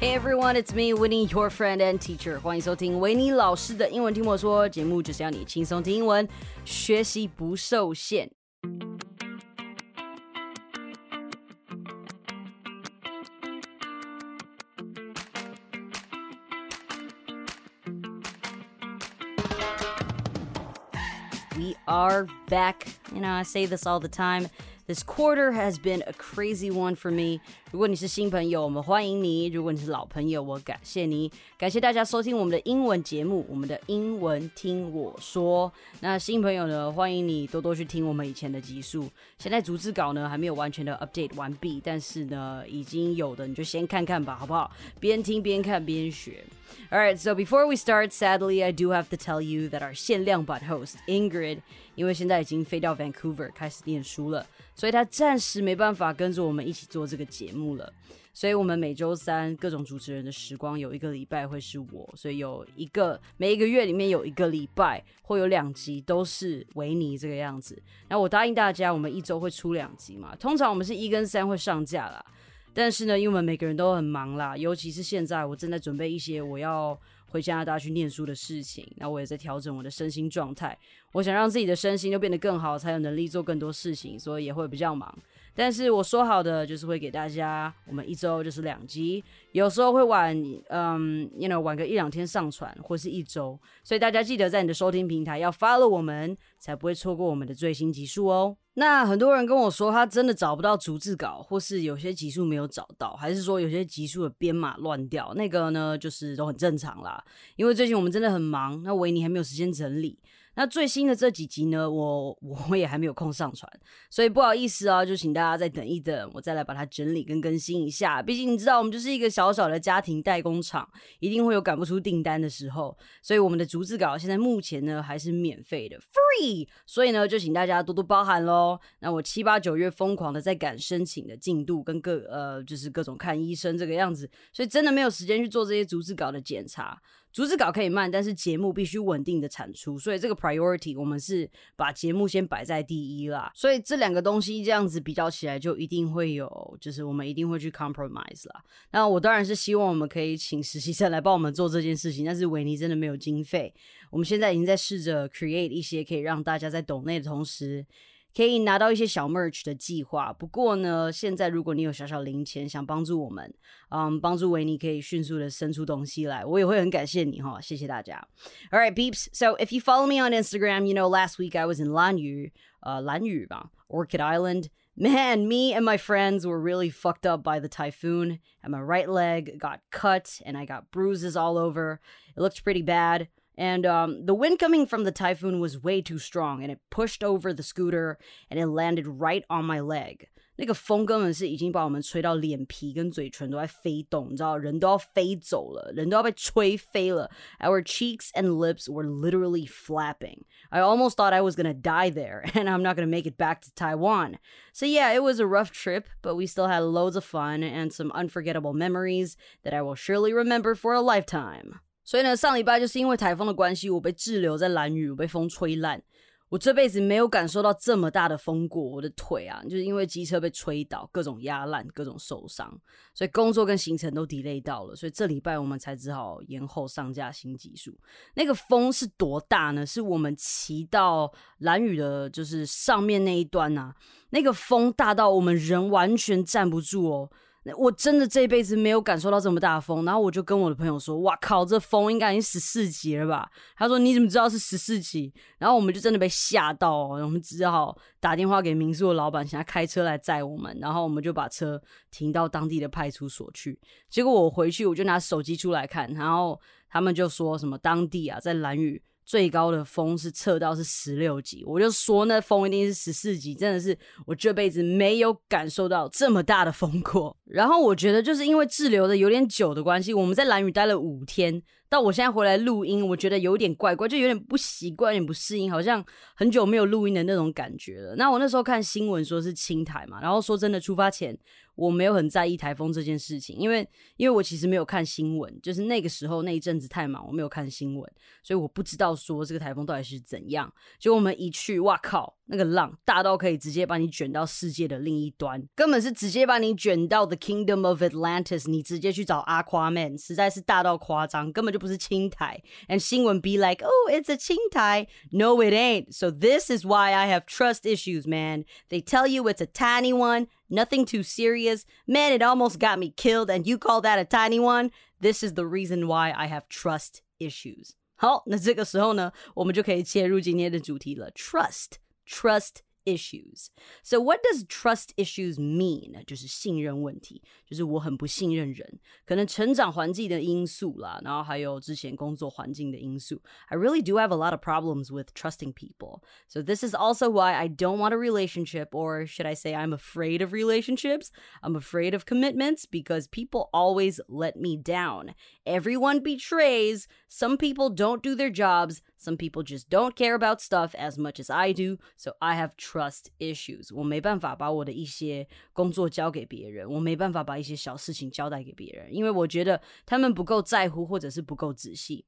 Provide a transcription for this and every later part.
Hey everyone, it's me, Winnie, your friend and teacher. 欢迎收听维尼老师的英文听我说节目，就是要你轻松听英文，学习不受限。We are back. You know, I say this all the time. This quarter has been a crazy one for me. 如果你是新朋友，我们欢迎你；如果你是老朋友，我感谢你。感谢大家收听我们的英文节目，我们的英文听我说。那新朋友呢，欢迎你多多去听我们以前的集数。现在逐字稿呢还没有完全的 update 完毕，但是呢已经有的你就先看看吧，好不好？边听边看边学。All right, so before we start, sadly, I do have to tell you that our 限量版 host Ingrid，因为现在已经飞到 Vancouver 开始念书了，所以她暂时没办法跟着我们一起做这个节目了。所以我们每周三各种主持人的时光有一个礼拜会是我，所以有一个每一个月里面有一个礼拜会有两集都是维尼这个样子。那我答应大家，我们一周会出两集嘛，通常我们是一跟三会上架啦。但是呢，因为我们每个人都很忙啦，尤其是现在，我正在准备一些我要回加拿大去念书的事情，那我也在调整我的身心状态。我想让自己的身心都变得更好，才有能力做更多事情，所以也会比较忙。但是我说好的就是会给大家，我们一周就是两集，有时候会晚，嗯，you know，晚个一两天上传，或是一周。所以大家记得在你的收听平台要 follow 我们，才不会错过我们的最新集数哦。那很多人跟我说，他真的找不到逐字稿，或是有些集数没有找到，还是说有些集数的编码乱掉，那个呢，就是都很正常啦。因为最近我们真的很忙，那维尼还没有时间整理。那最新的这几集呢，我我也还没有空上传，所以不好意思啊，就请大家再等一等，我再来把它整理跟更新一下。毕竟你知道，我们就是一个小小的家庭代工厂，一定会有赶不出订单的时候。所以我们的逐字稿现在目前呢还是免费的，free。所以呢，就请大家多多包涵喽。那我七八九月疯狂的在赶申请的进度，跟各呃就是各种看医生这个样子，所以真的没有时间去做这些逐字稿的检查。逐字稿可以慢，但是节目必须稳定的产出，所以这个 priority 我们是把节目先摆在第一啦。所以这两个东西这样子比较起来，就一定会有，就是我们一定会去 compromise 啦。那我当然是希望我们可以请实习生来帮我们做这件事情，但是维尼真的没有经费。我们现在已经在试着 create 一些可以让大家在懂内的同时。可以拿到一些小 merch 的计划。不过呢，现在如果你有小小零钱想帮助我们，嗯，帮助维尼可以迅速的生出东西来，我也会很感谢你哈，谢谢大家。All right, peeps. So if you follow me on Instagram, you know last week I was in Lanyu, uh, Lanyu Orchid Island. Man, me and my friends were really fucked up by the typhoon, and my right leg got cut, and I got bruises all over. It looked pretty bad. And um, the wind coming from the typhoon was way too strong, and it pushed over the scooter, and it landed right on my leg. 那个风根本是已经把我们吹到脸皮跟嘴唇都在飞动，你知道，人都要飞走了，人都要被吹飞了。Our cheeks and lips were literally flapping. I almost thought I was gonna die there, and I'm not gonna make it back to Taiwan. So yeah, it was a rough trip, but we still had loads of fun and some unforgettable memories that I will surely remember for a lifetime. 所以呢，上礼拜就是因为台风的关系，我被滞留在蓝屿，我被风吹烂。我这辈子没有感受到这么大的风过，我的腿啊，就是因为机车被吹倒，各种压烂，各种受伤，所以工作跟行程都 delay 到了。所以这礼拜我们才只好延后上架新技术。那个风是多大呢？是我们骑到蓝屿的，就是上面那一端呐，那个风大到我们人完全站不住哦。我真的这辈子没有感受到这么大的风，然后我就跟我的朋友说：“哇靠，这风应该已经十四级了吧？”他说：“你怎么知道是十四级？”然后我们就真的被吓到，我们只好打电话给民宿的老板，请他开车来载我们，然后我们就把车停到当地的派出所去。结果我回去，我就拿手机出来看，然后他们就说什么当地啊，在蓝屿。最高的风是测到是十六级，我就说那风一定是十四级，真的是我这辈子没有感受到这么大的风过。然后我觉得就是因为滞留的有点久的关系，我们在蓝屿待了五天。到我现在回来录音，我觉得有点怪怪，就有点不习惯，有点不适应，好像很久没有录音的那种感觉了。那我那时候看新闻说是青台嘛，然后说真的，出发前我没有很在意台风这件事情，因为因为我其实没有看新闻，就是那个时候那一阵子太忙，我没有看新闻，所以我不知道说这个台风到底是怎样。结果我们一去，哇靠！那个浪大到可以直接把你卷到世界的另一端，根本是直接把你卷到 the Kingdom of Atlantis，你直接去找 Aquaman，实在是大到夸张，根本就就不是轻台。And 新闻 be like, oh, it's a 轻台. No, it ain't. So this is why I have trust issues, man. They tell you it's a tiny one, nothing too serious. Man, it almost got me killed, and you call that a tiny one? This is the reason why I have trust issues. 好，那这个时候呢，我们就可以切入今天的主题了，trust，trust trust issues. So what does trust issues mean？就是信任问题，就是我很不信任人，可能成长环境的因素啦，然后还有之前工作环境的因素。I really do have a lot of problems with trusting people. So this is also why I don't want a relationship, or should I say I'm afraid of relationships? I'm afraid of commitments because people always let me down. Everyone betrays. Some people don't do their jobs. Some people just don't care about stuff as much as I do. So I have trust issues. 我没办法把我的一些工作交给别人，我没办法把一些小事情交代给别人，因为我觉得他们不够在乎或者是不够仔细。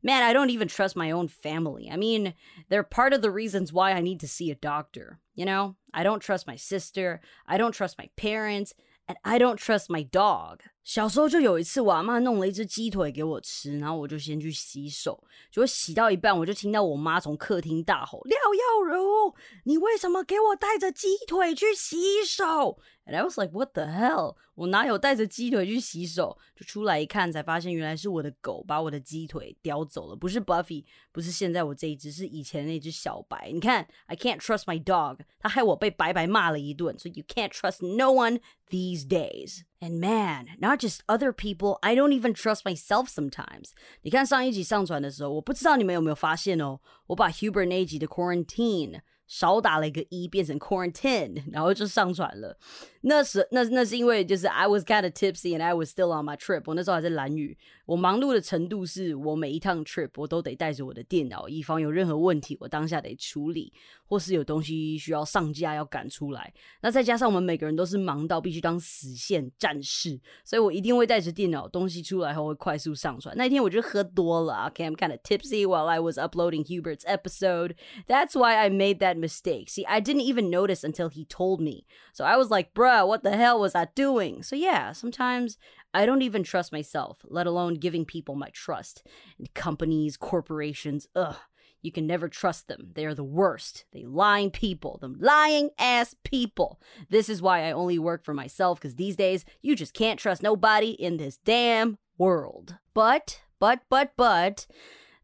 Man, I don't even trust my own family. I mean, they're part of the reasons why I need to see a doctor. You know, I don't trust my sister. I don't trust my parents. And I don't trust my dog. 小时候就有一次，我阿妈弄了一只鸡腿给我吃，然后我就先去洗手，结果洗到一半，我就听到我妈从客厅大吼：“廖耀如，你为什么给我带着鸡腿去洗手？” And I was like, "What the hell？我哪有带着鸡腿去洗手？就出来一看，才发现原来是我的狗把我的鸡腿叼走了。不是 Buffy，不是现在我这一只，是以前那只小白。你看，I can't trust my dog，它害我被白白骂了一顿。So you can't trust no one these days. And man, not just other people, I don't even trust myself sometimes. 你看上一集上传的时候，我不知道你们有没有发现哦，我把 Hubert 那一集的 Quarantine 少打了一个一，变成 quarantine，然后就上传了。那时那那是因为就是 I was kind of tipsy and I was still on my trip。我那时候还在蓝屿，我忙碌的程度是我每一趟 trip 我都得带着我的电脑，以防有任何问题我当下得处理，或是有东西需要上架要赶出来。那再加上我们每个人都是忙到必须当死线战士，所以我一定会带着电脑，东西出来后会快速上传。那一天我就喝多了，OK，I'm kind of tipsy while I was uploading Hubert's episode. That's why I made that mistake. See, I didn't even notice until he told me. So I was like, bruh what the hell was I doing? So yeah, sometimes I don't even trust myself, let alone giving people my trust. And companies, corporations, ugh. You can never trust them. They are the worst. They lying people. Them lying ass people. This is why I only work for myself, because these days you just can't trust nobody in this damn world. But, but, but, but,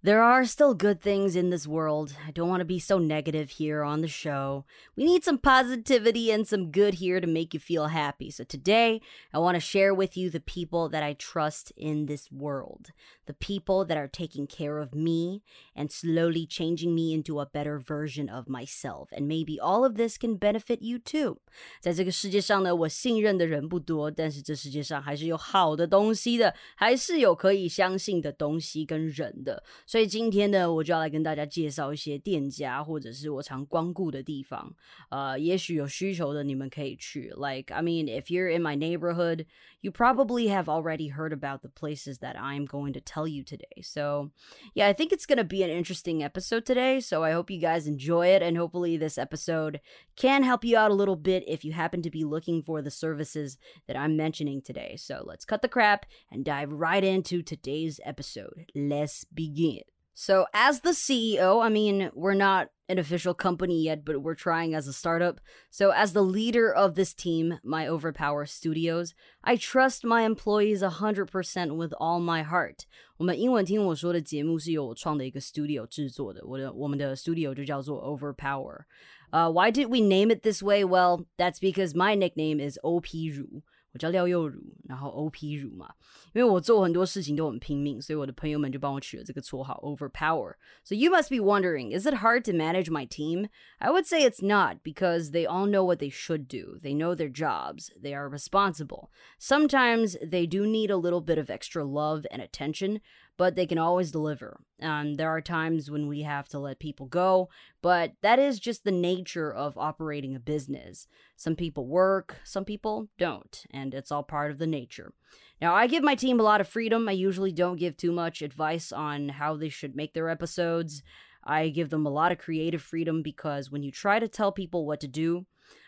there are still good things in this world. I don't want to be so negative here on the show. We need some positivity and some good here to make you feel happy. So today, I want to share with you the people that I trust in this world. The people that are taking care of me and slowly changing me into a better version of myself. And maybe all of this can benefit you too. 在这个世界上呢，我信任的人不多，但是这世界上还是有好的东西的，还是有可以相信的东西跟人的。 所以今天呢，我就要来跟大家介绍一些店家，或者是我常光顾的地方。呃，也许有需求的你们可以去。Like, I mean, if you're in my neighborhood, you probably have already heard about the places that I'm going to tell you today. So, yeah, I think it's going to be an interesting episode today. So, I hope you guys enjoy it. And hopefully, this episode can help you out a little bit if you happen to be looking for the services that I'm mentioning today. So, let's cut the crap and dive right into today's episode. Let's begin. So, as the CEO, I mean, we're not an official company yet, but we're trying as a startup. So, as the leader of this team, my Overpower Studios, I trust my employees 100% with all my heart. 我们英文听我说的节目是由我创的一个 studio 制作的，我的我们的 studio 就叫做 Overpower。Uh, why did we name it this way? Well, that's because my nickname is OP 如。 我叫廖佑如，然后 OP 如嘛，因为我做很多事情都很拼命，所以我的朋友们就帮我取了这个绰号 Overpower。So you must be wondering, is it hard to manage my team? I would say it's not because they all know what they should do. They know their jobs. They are responsible. Sometimes they do need a little bit of extra love and attention, but they can always deliver. Um, there are times when we have to let people go, but that is just the nature of operating a business. Some people work, some people don't, and it's all part of the nature. Now, I give my team a lot of freedom. I usually don't give too much advice on how they should make their episodes. I give them a lot of creative freedom because when you try to tell people what to do,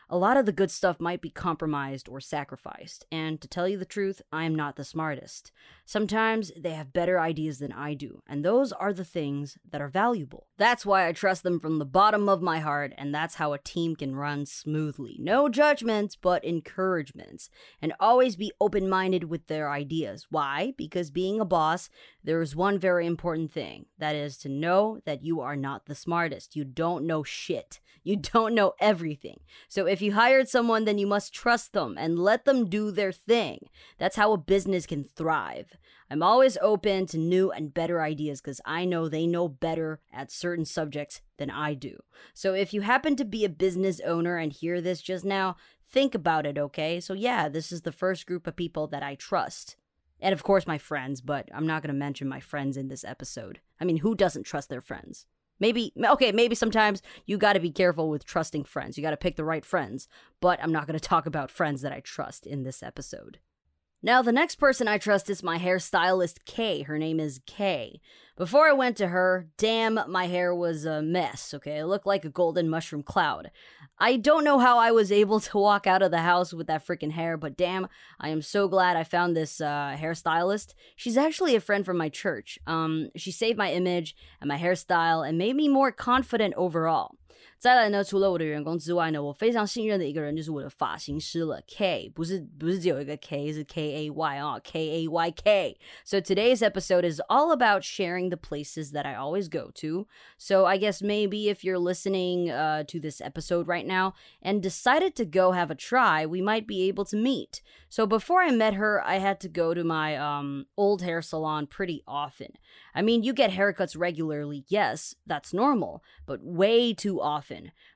a lot of the good stuff might be compromised or sacrificed. And to tell you the truth, I am not the smartest. Sometimes they have better ideas than I do, and those are the things that are valuable. That's why I trust them from the bottom of my heart, and that's how a team can run smoothly. No judgments, but encouragements. And always be open minded with their ideas. Why? Because being a boss, there is one very important thing that is to know that you are not the smartest. You don't know shit. You don't know everything. So if you hired someone, then you must trust them and let them do their thing. That's how a business can thrive. I'm always open to new and better ideas because I know they know better at certain subjects than I do. So if you happen to be a business owner and hear this just now, think about it, okay? So yeah, this is the first group of people that I trust. And of course, my friends, but I'm not going to mention my friends in this episode. I mean, who doesn't trust their friends? Maybe, okay, maybe sometimes you got to be careful with trusting friends. You got to pick the right friends. But I'm not going to talk about friends that I trust in this episode. Now, the next person I trust is my hairstylist, Kay. Her name is Kay. Before I went to her, damn, my hair was a mess, okay? It looked like a golden mushroom cloud. I don't know how I was able to walk out of the house with that freaking hair, but damn, I am so glad I found this uh, hairstylist. She's actually a friend from my church. Um, she saved my image and my hairstyle and made me more confident overall. 再来呢，除了我的员工之外呢，我非常信任的一个人就是我的发型师了，K，不是不是只有一个 K，是 K A Y 啊，K A Y K。So today's episode is all about sharing the places that I always go to. So I guess maybe if you're listening uh, to this episode right now and decided to go have a try, we might be able to meet. So before I met her, I had to go to my um, old hair salon pretty often. I mean, you get haircuts regularly, yes, that's normal, but way too often.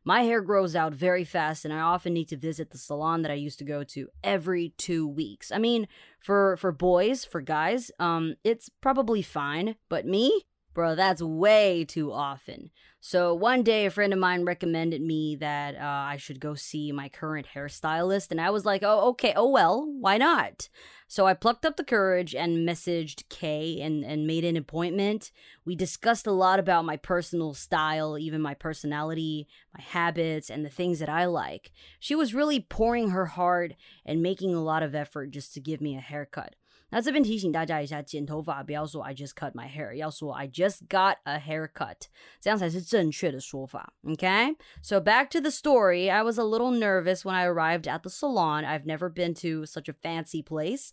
my hair grows out very fast, and I often need to visit the salon that I used to go to every two weeks. I mean, for for boys, for guys, um, it's probably fine, but me, bro, that's way too often. So one day, a friend of mine recommended me that uh, I should go see my current hairstylist, and I was like, "Oh, okay. Oh well, why not?" So I plucked up the courage and messaged Kay and, and made an appointment. We discussed a lot about my personal style, even my personality, my habits, and the things that I like. She was really pouring her heart and making a lot of effort just to give me a haircut. 那这边提醒大家一下，剪头发不要说 I just cut my hair，要说 I just got a haircut，这样才是正确的说法。Okay, so back to the story. I was a little nervous when I arrived at the salon. I've never been to such a fancy place.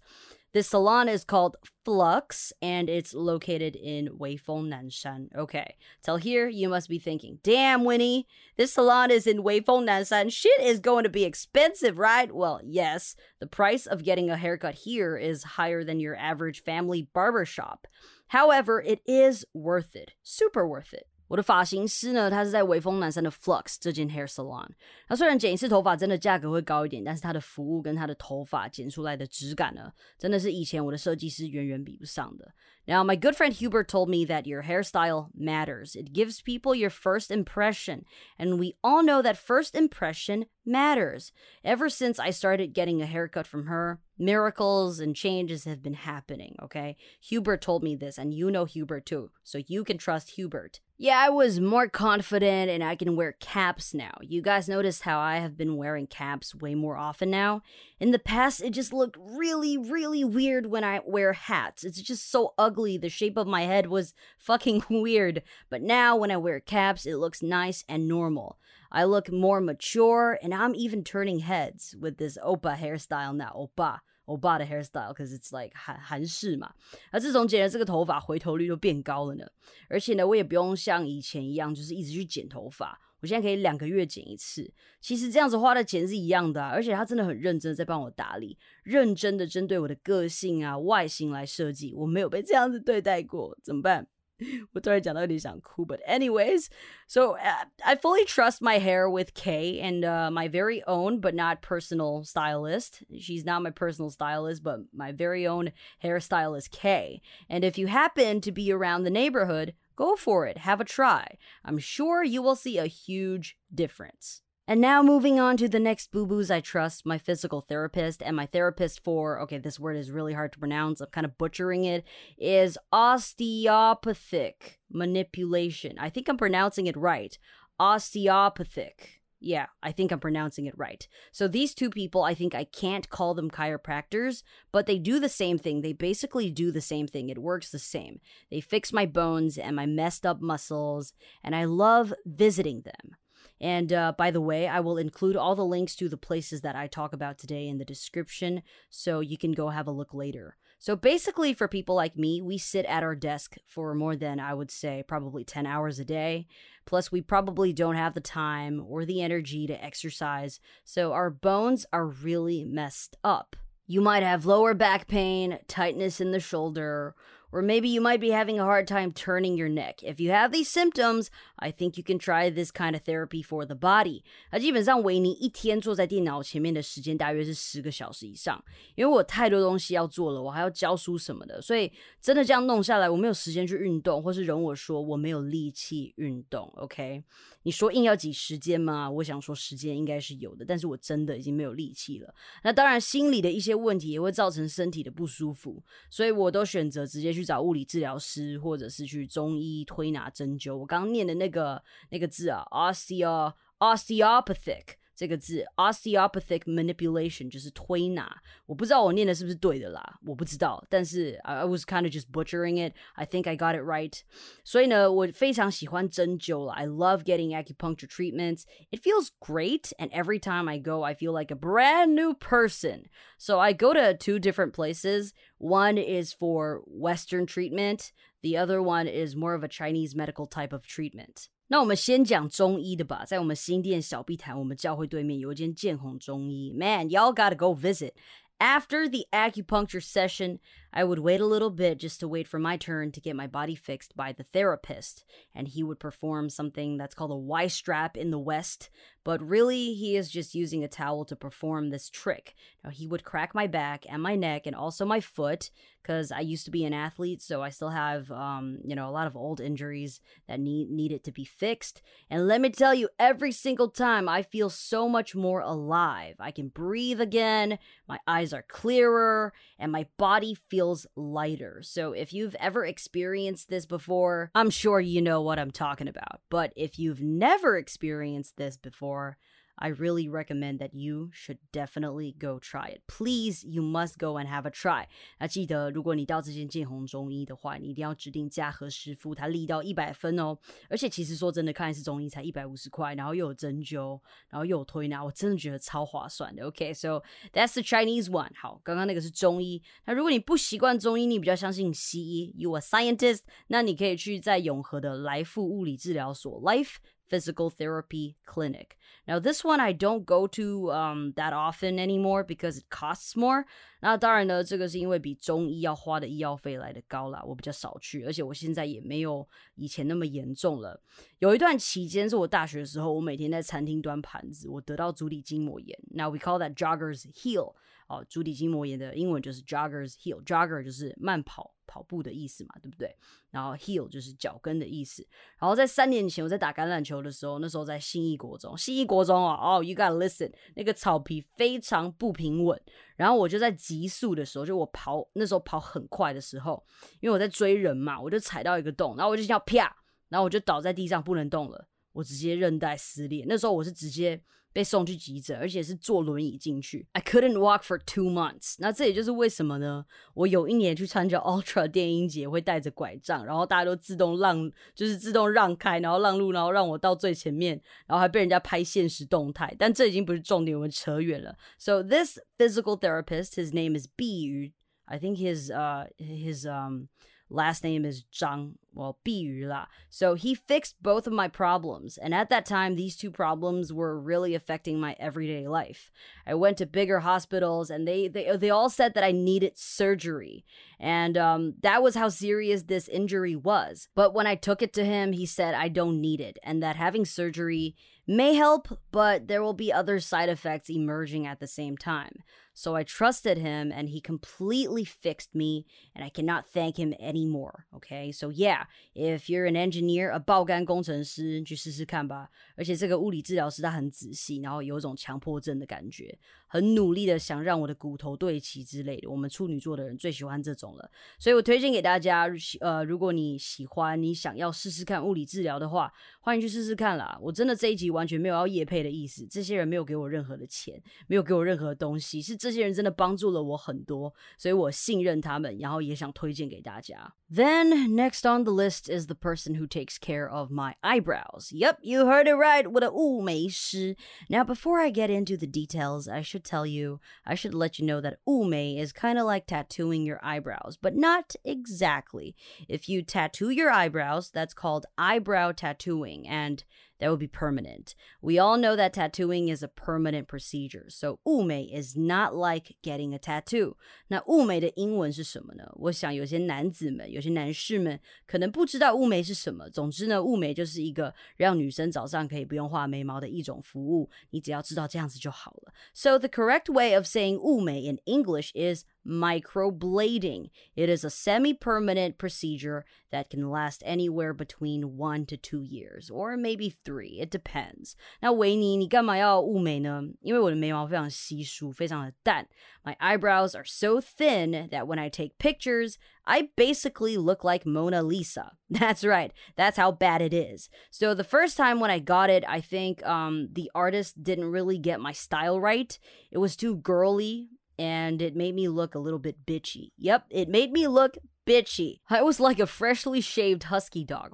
This salon is called Flux and it's located in Weifeng Nanshan. Okay, till here you must be thinking, damn, Winnie, this salon is in Weifeng Nanshan. Shit is going to be expensive, right? Well, yes, the price of getting a haircut here is higher than your average family barber shop. However, it is worth it. Super worth it. 我的发型师呢，他是在微风南山的 Flux 这间 hair salon。那虽然剪一次头发真的价格会高一点，但是他的服务跟他的头发剪出来的质感呢，真的是以前我的设计师远远比不上的。Now my good friend Hubert told me that your hairstyle matters. It gives people your first impression, and we all know that first impression matters. Ever since I started getting a haircut from her, miracles and changes have been happening, okay? Hubert told me this, and you know Hubert too, so you can trust Hubert. Yeah, I was more confident and I can wear caps now. You guys noticed how I have been wearing caps way more often now? In the past, it just looked really, really weird when I wear hats. It's just so ugly. The shape of my head was fucking weird. But now, when I wear caps, it looks nice and normal. I look more mature and I'm even turning heads with this Oppa hairstyle now. Oppa. 欧巴的 hairstyle，可是 it's like 韩韩式嘛。那自从剪了这个头发，回头率就变高了呢。而且呢，我也不用像以前一样，就是一直去剪头发。我现在可以两个月剪一次。其实这样子花的钱是一样的啊，而且他真的很认真在帮我打理，认真的针对我的个性啊、外形来设计。我没有被这样子对待过，怎么办？我突然讲到有点想哭，but anyways, so uh, I fully trust my hair with Kay and uh, my very own, but not personal stylist. She's not my personal stylist, but my very own hairstylist Kay. And if you happen to be around the neighborhood, go for it. Have a try. I'm sure you will see a huge difference. And now moving on to the next boo boos I trust, my physical therapist and my therapist for, okay, this word is really hard to pronounce. I'm kind of butchering it, is osteopathic manipulation. I think I'm pronouncing it right. Osteopathic. Yeah, I think I'm pronouncing it right. So these two people, I think I can't call them chiropractors, but they do the same thing. They basically do the same thing. It works the same. They fix my bones and my messed up muscles, and I love visiting them. And uh, by the way, I will include all the links to the places that I talk about today in the description so you can go have a look later. So basically, for people like me, we sit at our desk for more than, I would say, probably 10 hours a day. Plus, we probably don't have the time or the energy to exercise. So our bones are really messed up. You might have lower back pain, tightness in the shoulder, or maybe you might be having a hard time turning your neck. If you have these symptoms, I think you can try this kind of therapy for the body. 那基本上维尼一天坐在电脑前面的时间大约是十个小时以上，因为我太多东西要做了，我还要教书什么的，所以真的这样弄下来，我没有时间去运动，或是容我说我没有力气运动。OK，你说硬要挤时间吗？我想说时间应该是有的，但是我真的已经没有力气了。那当然，心理的一些问题也会造成身体的不舒服，所以我都选择直接去找物理治疗师，或者是去中医推拿针灸。我刚刚念的那那个那个字啊，osteo osteopathic。这个字 osteopathic manipulation 就是推拿，我不知道我念的是不是对的啦，我不知道，但是 I was kind of just butchering it. I think I got it right. 所以呢，我非常喜欢针灸了。I love getting acupuncture treatments. It feels great, and every time I go, I feel like a brand new person. So I go to two different places. One is for Western treatment. The other one is more of a Chinese medical type of treatment. 那我们先讲中医的吧，在我们新店小碧潭，我们教会对面有一间健宏中医。Man, y'all gotta go visit. After the acupuncture session, I would wait a little bit just to wait for my turn to get my body fixed by the therapist, and he would perform something that's called a Y strap in the West, but really he is just using a towel to perform this trick. Now he would crack my back and my neck and also my foot because I used to be an athlete, so I still have um, you know, a lot of old injuries that need needed to be fixed. And let me tell you, every single time I feel so much more alive. I can breathe again, my eyes are clearer, and my body feels lighter. So if you've ever experienced this before, I'm sure you know what I'm talking about. But if you've never experienced this before, I really recommend that you should definitely go try it. Please, you must go and have a try. 那记得，如果你到这间健宏中医的话，你一定要指定价和师傅，他力到一百分哦。而且其实说真的，看一次中医才一百五十块，然后又有针灸，然后又有推拿，我真的觉得超划算的。OK，so、okay, that's the Chinese one。好，刚刚那个是中医。那如果你不习惯中医，你比较相信西医，you are scientist，那你可以去在永和的来复物理治疗所 Life。physical therapy clinic. Now, this one I don't go to um, that often anymore because it costs more. 那当然呢，这个是因为比中医要花的医药费来的高啦，我比较少去，而且我现在也没有以前那么严重了。有一段期间是我大学的时候，我每天在餐厅端盘子，我得到足底筋膜炎。Now we call that jogger's heel. 哦，足底筋膜炎的英文就是 joggers heel，jogger 就是慢跑 跑步的意思嘛，对不对？然后 heel 就是脚跟的意思。然后在三年前我在打橄榄球的时候，那时候在新义国中，新义国中啊，哦，you gotta listen，那个草皮非常不平稳。然后我就在急速的时候，就我跑那时候跑很快的时候，因为我在追人嘛，我就踩到一个洞，然后我就叫啪，然后我就倒在地上不能动了，我直接韧带撕裂。那时候我是直接。被送去急诊，而且是坐轮椅进去。I couldn't walk for two months。那这也就是为什么呢？我有一年去参加 Ultra 电音节，会带着拐杖，然后大家都自动让，就是自动让开，然后让路，然后让我到最前面，然后还被人家拍现实动态。但这已经不是重点，我们扯远了。So this physical therapist, his name is B. I think his uh his um last name is Zhang, well, Biyu So he fixed both of my problems. And at that time, these two problems were really affecting my everyday life. I went to bigger hospitals and they, they, they all said that I needed surgery. And um, that was how serious this injury was. But when I took it to him, he said I don't need it and that having surgery may help, but there will be other side effects emerging at the same time. So I trusted him and he completely fixed me, and I cannot thank him anymore. Okay, so yeah, yeah, if you're an engineer, a 爆肝工程师，去试试看吧。而且这个物理治疗师他很仔细，然后有种强迫症的感觉， 很努力的想让我的骨头对齐之类的。我们处女座的人最喜欢这种了，所以我推荐给大家，呃，如果你喜欢，你想要试试看物理治疗的话，欢迎去试试看啦。我真的这一集完全没有要夜配的意思，这些人没有给我任何的钱，没有给我任何东西，是这些人真的帮助了我很多，所以我信任他们，然后也想推荐给大家。Then next on the list is the person who takes care of my eyebrows. Yep, you heard it right. With a 雾眉师. Now, before I get into the details, I should tell you, I should let you know that 雾眉 is kind of like tattooing your eyebrows, but not exactly. If you tattoo your eyebrows, that's called eyebrow tattooing, and that would be permanent. We all know that tattooing is a permanent procedure, so ume is not like getting a tattoo. 那雾眉的英文是什么呢？我想有些男子们、有些男士们可能不知道雾眉是什么。总之呢，雾眉就是一个让女生早上可以不用画眉毛的一种服务，你只要知道这样子就好了。So the correct way of saying 雾眉 in English is microblading. It is a semi permanent procedure that can last anywhere between one to two years, or maybe three. It depends. 那维尼，你干嘛要雾眉呢？因为我的眉毛非常稀疏，非常的淡。My eyebrows are so thin that when I take pictures, I basically look like Mona Lisa. That's right. That's how bad it is. So the first time when I got it, I think um, the artist didn't really get my style right. It was too girly and it made me look a little bit bitchy. Yep, it made me look bitchy. I was like a freshly shaved husky dog.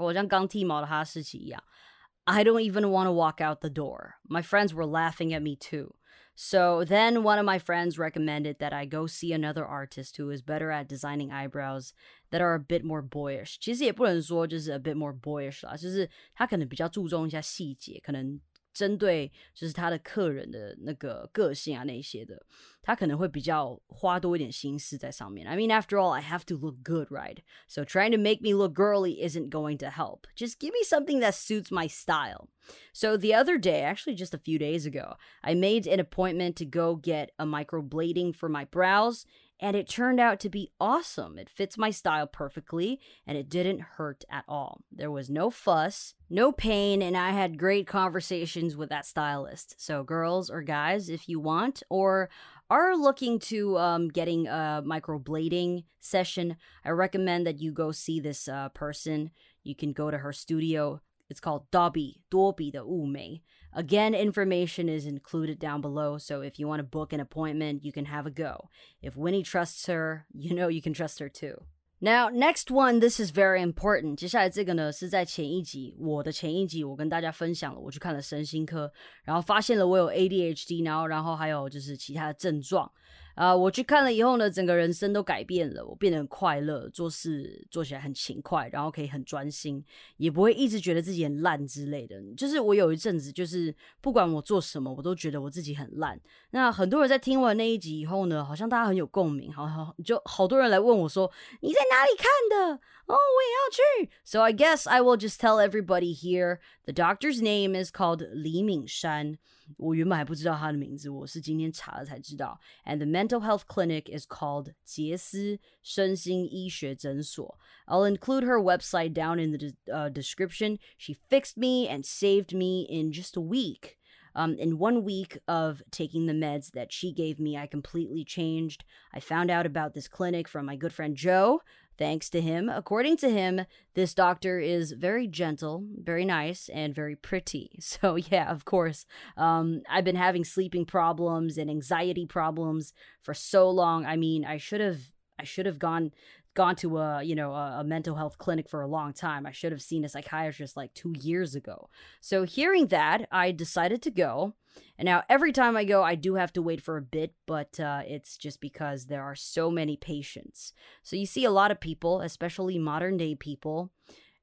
I don't even want to walk out the door. My friends were laughing at me too. So then one of my friends recommended that I go see another artist who is better at designing eyebrows that are a bit more boyish. 其实也不能说就是 a bit more boyish 啦，就是他可能比较注重一下细节，可能 针对就是他的客人的那个个性啊那些的，他可能会比较花多一点心思在上面。I mean, after all, I have to look good, right? So trying to make me look girly isn't going to help. Just give me something that suits my style. So the other day, actually just a few days ago, I made an appointment to go get a microblading for my brows and it turned out to be awesome. It fits my style perfectly, and it didn't hurt at all. There was no fuss, no pain, and I had great conversations with that stylist. So, girls or guys, if you want, or are looking to um, getting a microblading session, I recommend that you go see this uh, person. You can go to her studio. It's called Dobie, Dobie the Ume. Again, information is included down below, so if you want to book an appointment, you can have a go. If Winnie trusts her, you know you can trust her too. Now, next one, this is very important。接下来这个呢，是在前一集，我的前一集，我跟大家分享了，我去看了身心科，然后发现了我有 ADHD，然后然后还有就是其他的症状。啊，我去看了以后呢，整个人生都改变了，我变得很快乐，做事做起来很勤快，然后可以很专心，也不会一直觉得自己很烂之类的。就是我有一阵子，就是不管我做什么，我都觉得我自己很烂。那很多人在听完那一集以后呢，好像大家很有共鸣，好好就好多人来问我说你在哪里看的？哦，我也要去。So I guess I will just tell everybody here. The doctor's name is called 李敏山。我原本还不知道他的名字，我是今天查了才知道。And the mental health clinic is called 捷思身心医学诊所。I'll include her website down in the description. She fixed me and saved me in just a week. Um, in one week of taking the meds that she gave me, I completely changed. I found out about this clinic from my good friend Joe, Thanks to him, according to him, this doctor is very gentle, very nice, and very pretty. So, yeah, of course, um, I've been having sleeping problems and anxiety problems for so long. I mean, I should have I should have gone gone to a you know a, a, mental health clinic for a long time. I should have seen a psychiatrist like two years ago. So hearing that, I decided to go. And now every time I go, I do have to wait for a bit, but uh, it's just because there are so many patients. So you see a lot of people, especially modern day people,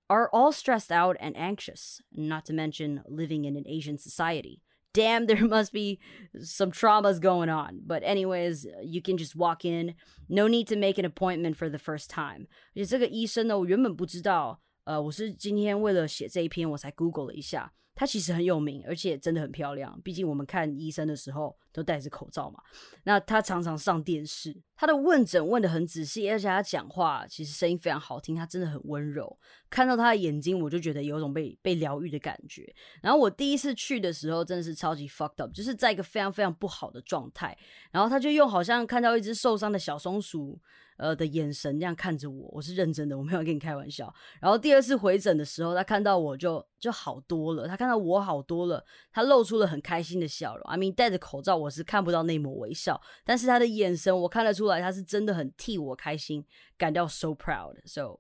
are all stressed out and anxious. Not to mention living in an Asian society damn, there must be some traumas going on. But anyways, you can just walk in. No need to make an appointment for the first time. 而且这个医生呢，我原本不知道。呃，我是今天为了写这一篇，我才 Google 了一下。 她其实很有名，而且真的很漂亮。毕竟我们看医生的时候都戴着口罩嘛。那他常常上电视，他的问诊问的很仔细，而且他讲话其实声音非常好听，他真的很温柔。看到他的眼睛，我就觉得有种被被疗愈的感觉。然后我第一次去的时候，真的是超级 fucked up，就是在一个非常非常不好的状态。然后他就用好像看到一只受伤的小松鼠。呃的眼神那样看着我，我是认真的，我没有跟你开玩笑。然后第二次回诊的时候，他看到我就就好多了，他看到我好多了，他露出了很开心的笑容。I mean，戴着口罩我是看不到那抹微笑，但是他的眼神我看得出来，他是真的很替我开心，感到 so proud。So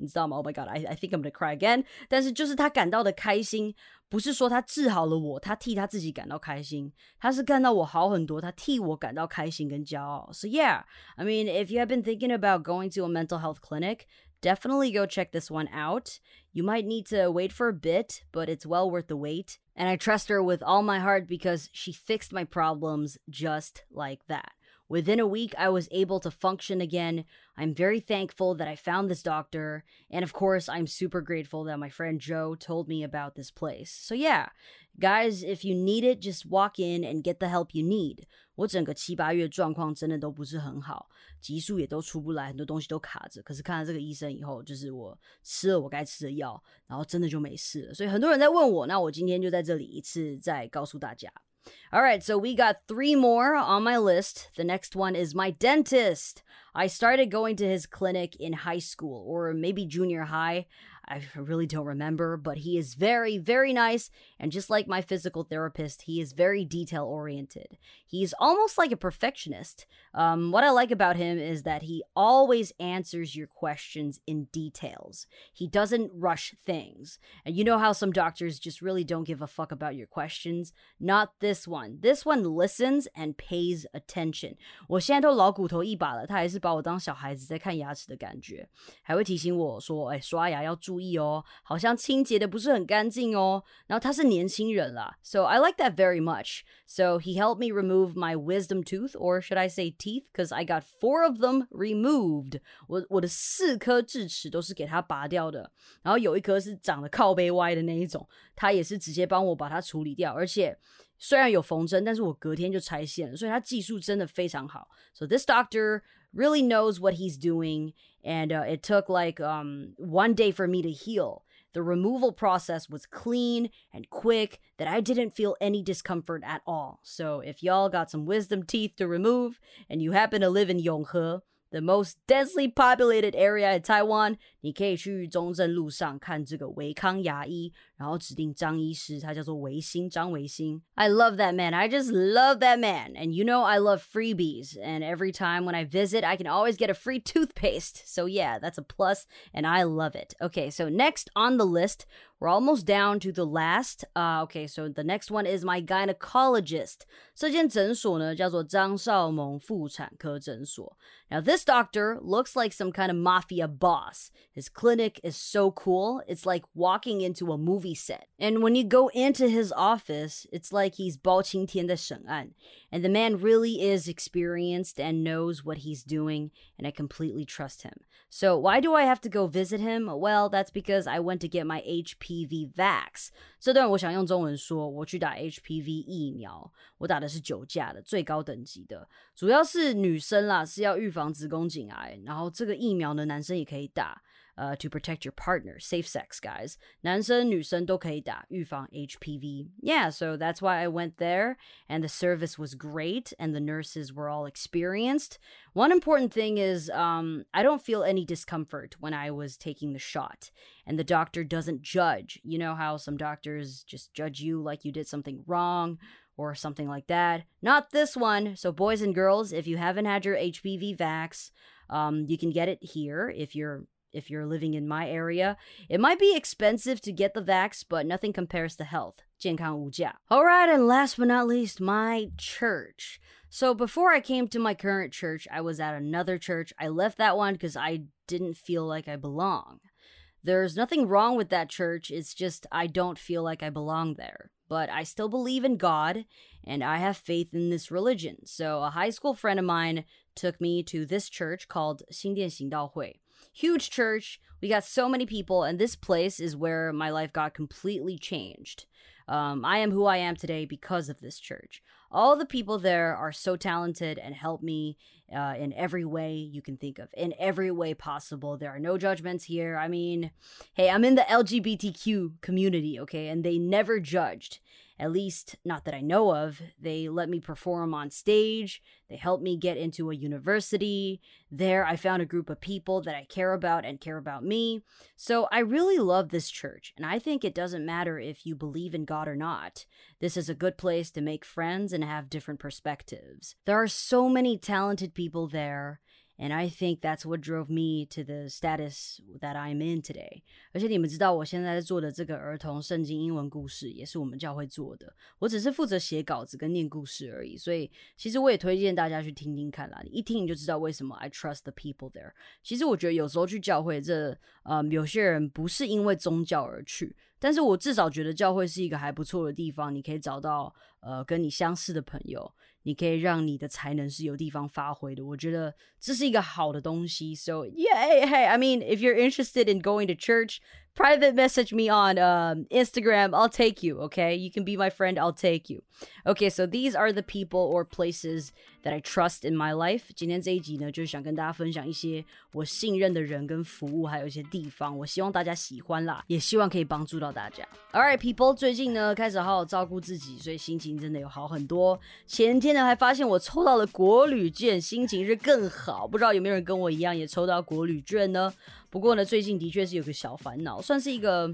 你知道吗？Oh my god，I I think I'm gonna cry again。但是就是他感到的开心。不是说他治好了我，他替他自己感到开心，他是看到我好很多，他替我感到开心跟骄傲。So yeah, I mean, if you have been thinking about going to a mental health clinic, definitely go check this one out. You might need to wait for a bit, but it's well worth the wait. And I trust her with all my heart because she fixed my problems just like that. Within a week, I was able to function again. I'm very thankful that I found this doctor. And of course, I'm super grateful that my friend Joe told me about this place. So, yeah, guys, if you need it, just walk in and get the help you need. 我整个七八月状况真的都不是很好，急数也都出不来，很多东西都卡着。可是看了这个医生以后，就是我吃了我该吃的药，然后真的就没事了。所以很多人在问我，那我今天就在这里一次再告诉大家。 All right, so we got three more on my list. The next one is my dentist. I started going to his clinic in high school or maybe junior high. I really don't remember, but he is very, very nice. And just like my physical therapist, he is very detail oriented. He's almost like a perfectionist. Um, what I like about him is that he always answers your questions in details. He doesn't rush things. And you know how some doctors just really don't give a fuck about your questions? Not this one. This one listens and pays attention. 我现在都老骨头一把了，他还是把我当小孩子在看牙齿的感觉，还会提醒我说：“哎，刷牙要注 意哦，好像清洁的不是很干净哦。”然后他是年轻人啦，so I like that very much. So he helped me remove my wisdom tooth, or should I say teeth, because I got four of them removed. 我我的四颗智齿都是给他拔掉的，然后有一颗是长得靠背歪的那一种，他也是直接帮我把它处理掉，而且。虽然有缝针，但是我隔天就拆线了，所以他技术真的非常好。So this doctor really knows what he's doing, and uh, it took like um, one day for me to heal. The removal process was clean and quick, that I didn't feel any discomfort at all. So if y'all got some wisdom teeth to remove and you happen to live in Yonghe, the most densely populated area in Taiwan，你可以去中正路上看这个维康牙医，然后指定张医师，他叫做维新张维新。I love that man. I just love that man. And you know I love freebies. And every time when I visit, I can always get a free toothpaste. So yeah, that's a plus, and I love it. Okay, so next on the list, we're almost down to the last. Uh, okay, so the next one is my gynecologist. 这间诊所呢叫做张少萌妇产科诊所. Now this doctor looks like some kind of mafia boss. His clinic is so cool. It's like walking into a movie set. And when you go into his office, it's like he's 包青天的审案. And the man really is experienced and knows what he's doing, and I completely trust him. So why do I have to go visit him? Well, that's because I went to get my HP HPV vax. 这段我想用中文说，我去打 HPV 疫苗，我打的是九价的，最高等级的，主要是女生啦，是要预防子宫颈癌，然后这个疫苗呢，男生也可以打。uh, to protect your partner. Safe sex, guys. 男生女生都可以打预防 HPV. Yeah, so that's why I went there, and the service was great, and the nurses were all experienced. One important thing is um, I don't feel any discomfort when I was taking the shot, and the doctor doesn't judge. You know how some doctors just judge you like you did something wrong or something like that. Not this one. So, boys and girls, if you haven't had your HPV vax, um, you can get it here if you're if you're living in my area. It might be expensive to get the vax, but nothing compares to health. 健康无价. All right, and last but not least, my church. So before I came to my current church, I was at another church. I left that one because I didn't feel like I belong. There's nothing wrong with that church, it's just I don't feel like I belong there. But I still believe in God and I have faith in this religion. So a high school friend of mine took me to this church called 新店行道会. Huge church. We got so many people, and this place is where my life got completely changed. Um, I am who I am today because of this church. All the people there are so talented and help me uh, in every way you can think of, in every way possible. There are no judgments here. I mean, hey, I'm in the LGBTQ community, okay, and they never judged at least not that I know of. They let me perform on stage, they helped me get into a university. There, I found a group of people that I care about and care about me. So I really love this church, and I think it doesn't matter if you believe in God or not. This is a good place to make friends and have different perspectives. There are so many talented people there. And I think that's what drove me to the status that I'm in today. 而且你们知道，我现在在做的这个儿童圣经英文故事，也是我们教会做的。我只是负责写稿子跟念故事而已。所以，其实我也推荐大家去听听看啦。你一听你就知道为什么 I trust the people there。其实我觉得有时候去教会，这呃有些人不是因为宗教而去，但是我至少觉得教会是一个还不错的地方，你可以找到呃跟你相似的朋友。你可以让你的才能是有地方发挥的。我觉得这是一个好的东西。So yeah, hey, hey, I mean, if you're interested in going to church, private message me on um, Instagram. I'll take you, okay? You can be my friend. I'll take you. Okay, so these are the people or places that I trust in my life. 今天这一集呢，就是想跟大家分享一些我信任的人跟服务，还有一些地方，我希望大家喜欢啦，也希望可以帮助到大家。All right, people，最近呢开始好好照顾自己，所以心情 真的有好很多。前天呢还发现我抽到了国旅券，心情是更好。不知道有没有人跟我一样也抽到国旅券呢？不过呢，最近的确是有个小烦恼，算是一个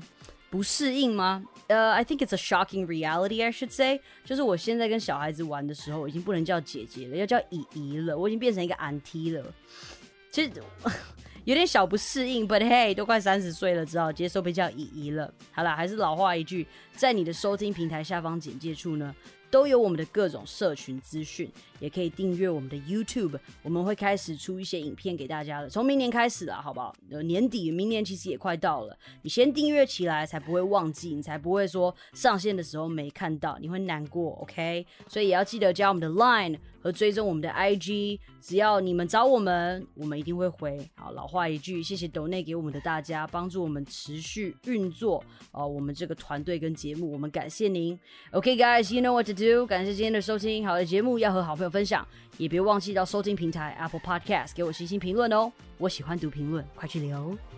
不适应吗？呃，I think it's a shocking reality, I should say。就是我现在跟小孩子玩的时候，已经不能叫姐姐了，要叫姨姨了。我已经变成一个 auntie 了。其实有点小不适应，but hey，都快三十岁了，只好接受被叫姨姨了。好了，还是老话一句，在你的收听平台下方简介处呢。都有我们的各种社群资讯，也可以订阅我们的 YouTube。我们会开始出一些影片给大家的，从明年开始了，好不好？年底，明年其实也快到了，你先订阅起来，才不会忘记，你才不会说上线的时候没看到，你会难过，OK？所以也要记得加我们的 Line。追踪我们的 IG，只要你们找我们，我们一定会回。好，老话一句，谢谢斗内给我们的大家，帮助我们持续运作哦，我们这个团队跟节目，我们感谢您。OK，guys，you know what to do。感谢今天的收听，好的节目要和好朋友分享，也别忘记到收听平台 Apple Podcast 给我星星评论哦。我喜欢读评论，快去留。